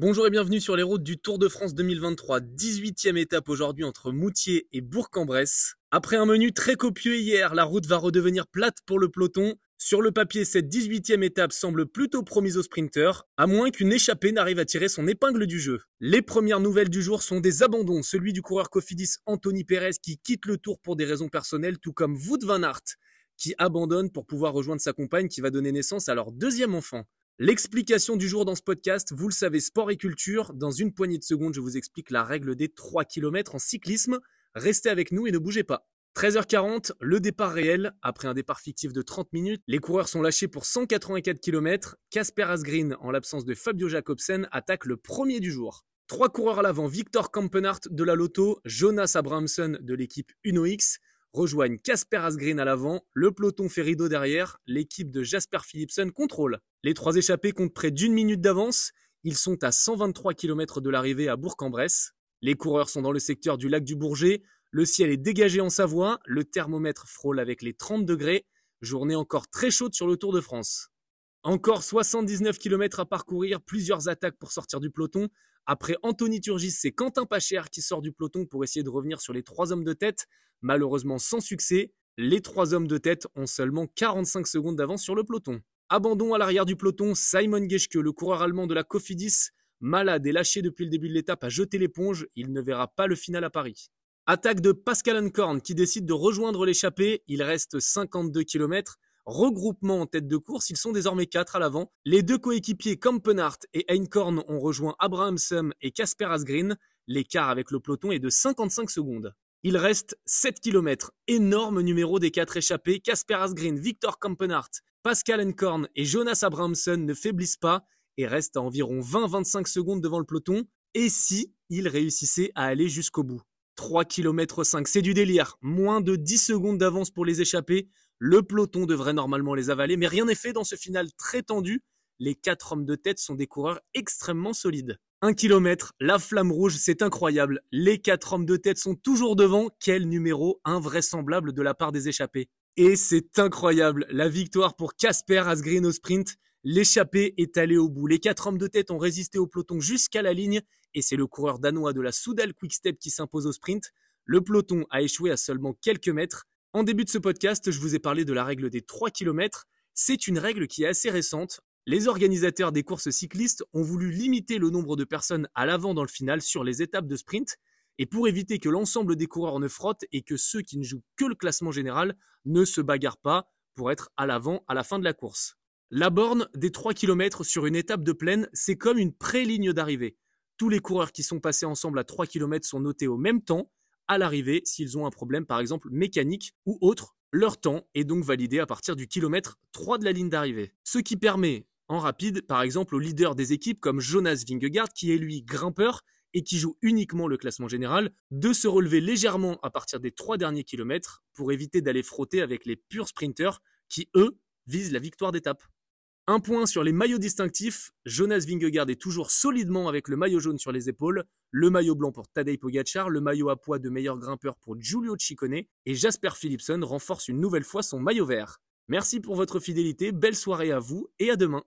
Bonjour et bienvenue sur les routes du Tour de France 2023, 18e étape aujourd'hui entre Moutier et Bourg-en-Bresse. Après un menu très copieux hier, la route va redevenir plate pour le peloton. Sur le papier, cette 18e étape semble plutôt promise aux sprinteurs, à moins qu'une échappée n'arrive à tirer son épingle du jeu. Les premières nouvelles du jour sont des abandons, celui du coureur Cofidis Anthony Perez qui quitte le Tour pour des raisons personnelles, tout comme Wout van Aert qui abandonne pour pouvoir rejoindre sa compagne qui va donner naissance à leur deuxième enfant. L'explication du jour dans ce podcast, vous le savez, sport et culture. Dans une poignée de secondes, je vous explique la règle des 3 km en cyclisme. Restez avec nous et ne bougez pas. 13h40, le départ réel. Après un départ fictif de 30 minutes, les coureurs sont lâchés pour 184 km. Casper Asgreen, en l'absence de Fabio Jacobsen, attaque le premier du jour. Trois coureurs à l'avant, Victor Kampenhardt de la Lotto, Jonas Abramson de l'équipe Uno X, rejoignent Casper Asgreen à l'avant, le peloton fait rideau derrière, l'équipe de Jasper Philipsen contrôle. Les trois échappés comptent près d'une minute d'avance, ils sont à 123 km de l'arrivée à Bourg-en-Bresse. Les coureurs sont dans le secteur du lac du Bourget, le ciel est dégagé en Savoie, le thermomètre frôle avec les 30 degrés, journée encore très chaude sur le Tour de France. Encore 79 km à parcourir, plusieurs attaques pour sortir du peloton. Après Anthony Turgis, c'est Quentin Pacher qui sort du peloton pour essayer de revenir sur les trois hommes de tête. Malheureusement sans succès, les trois hommes de tête ont seulement 45 secondes d'avance sur le peloton. Abandon à l'arrière du peloton, Simon Geschke, le coureur allemand de la Cofidis, malade et lâché depuis le début de l'étape, a jeté l'éponge, il ne verra pas le final à Paris. Attaque de Pascal Ankorn qui décide de rejoindre l'échappée, il reste 52 km. Regroupement en tête de course, ils sont désormais 4 à l'avant. Les deux coéquipiers Kampenhardt et Einkorn ont rejoint Abrahamsum et Casper Asgreen. L'écart avec le peloton est de 55 secondes. Il reste 7 km. Énorme numéro des quatre échappés. Casper Asgreen, Victor Kampenhardt, Pascal Enkorn et Jonas Abramson ne faiblissent pas et restent à environ 20-25 secondes devant le peloton. Et si ils réussissaient à aller jusqu'au bout? 3 km 5, c'est du délire. Moins de 10 secondes d'avance pour les échappés. Le peloton devrait normalement les avaler, mais rien n'est fait dans ce final très tendu. Les quatre hommes de tête sont des coureurs extrêmement solides. Un kilomètre, la flamme rouge, c'est incroyable. Les quatre hommes de tête sont toujours devant. Quel numéro invraisemblable de la part des échappés. Et c'est incroyable, la victoire pour Casper Asgreen au sprint. L'échappée est allée au bout. Les quatre hommes de tête ont résisté au peloton jusqu'à la ligne et c'est le coureur danois de la Soudal Quickstep qui s'impose au sprint. Le peloton a échoué à seulement quelques mètres. En début de ce podcast, je vous ai parlé de la règle des 3 km. C'est une règle qui est assez récente. Les organisateurs des courses cyclistes ont voulu limiter le nombre de personnes à l'avant dans le final sur les étapes de sprint, et pour éviter que l'ensemble des coureurs ne frottent et que ceux qui ne jouent que le classement général ne se bagarrent pas pour être à l'avant à la fin de la course. La borne des 3 km sur une étape de plaine, c'est comme une pré-ligne d'arrivée. Tous les coureurs qui sont passés ensemble à 3 km sont notés au même temps à l'arrivée s'ils ont un problème par exemple mécanique ou autre. Leur temps est donc validé à partir du kilomètre 3 de la ligne d'arrivée. Ce qui permet en rapide, par exemple, au leader des équipes comme Jonas Vingegaard, qui est lui grimpeur et qui joue uniquement le classement général, de se relever légèrement à partir des trois derniers kilomètres pour éviter d'aller frotter avec les purs sprinters qui, eux, visent la victoire d'étape. Un point sur les maillots distinctifs, Jonas Vingegaard est toujours solidement avec le maillot jaune sur les épaules, le maillot blanc pour Tadej Pogacar, le maillot à poids de meilleur grimpeur pour Giulio Ciccone et Jasper Philipsen renforce une nouvelle fois son maillot vert. Merci pour votre fidélité, belle soirée à vous et à demain.